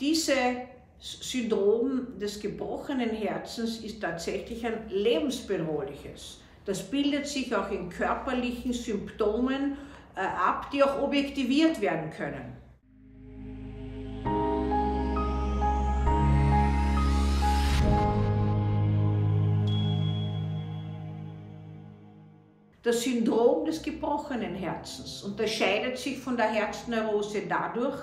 Dieses Syndrom des gebrochenen Herzens ist tatsächlich ein lebensbedrohliches. Das bildet sich auch in körperlichen Symptomen äh, ab, die auch objektiviert werden können. Das Syndrom des gebrochenen Herzens unterscheidet sich von der Herzneurose dadurch,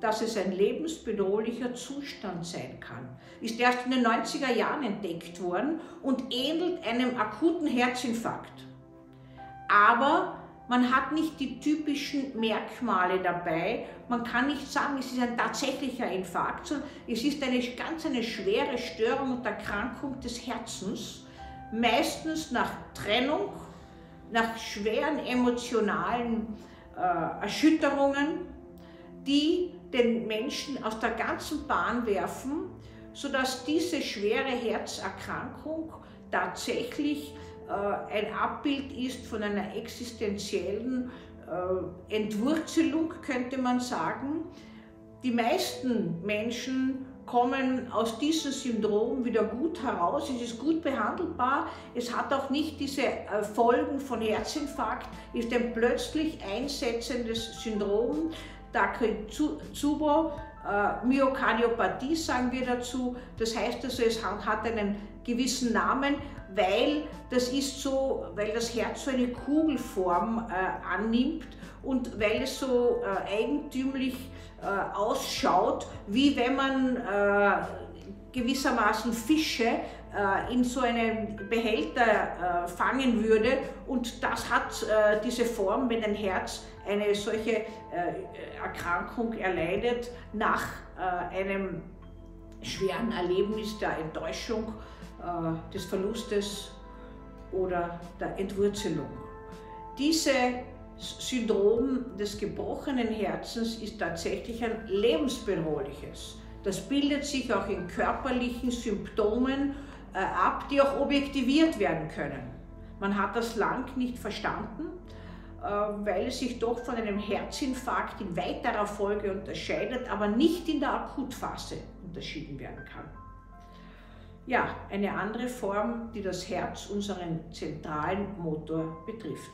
dass es ein lebensbedrohlicher Zustand sein kann. Ist erst in den 90er Jahren entdeckt worden und ähnelt einem akuten Herzinfarkt. Aber man hat nicht die typischen Merkmale dabei. Man kann nicht sagen, es ist ein tatsächlicher Infarkt, sondern es ist eine ganz eine schwere Störung und Erkrankung des Herzens, meistens nach Trennung nach schweren emotionalen äh, Erschütterungen, die den Menschen aus der ganzen Bahn werfen, sodass diese schwere Herzerkrankung tatsächlich äh, ein Abbild ist von einer existenziellen äh, Entwurzelung, könnte man sagen. Die meisten Menschen kommen aus diesem Syndrom wieder gut heraus. Es ist gut behandelbar. Es hat auch nicht diese äh, Folgen von Herzinfarkt, ist ein plötzlich einsetzendes Syndrom. Takotsubo, äh, Myokardiopathie sagen wir dazu. Das heißt also, es hat einen gewissen Namen, weil das ist so, weil das Herz so eine Kugelform äh, annimmt und weil es so äh, eigentümlich äh, ausschaut, wie wenn man äh, gewissermaßen Fische in so einen Behälter äh, fangen würde und das hat äh, diese Form, wenn ein Herz eine solche Erkrankung erleidet nach einem schweren Erlebnis der Enttäuschung, des Verlustes oder der Entwurzelung. Diese Syndrom des gebrochenen Herzens ist tatsächlich ein lebensbedrohliches. Das bildet sich auch in körperlichen Symptomen äh, ab, die auch objektiviert werden können. Man hat das lang nicht verstanden, äh, weil es sich doch von einem Herzinfarkt in weiterer Folge unterscheidet, aber nicht in der Akutphase unterschieden werden kann. Ja, eine andere Form, die das Herz, unseren zentralen Motor, betrifft.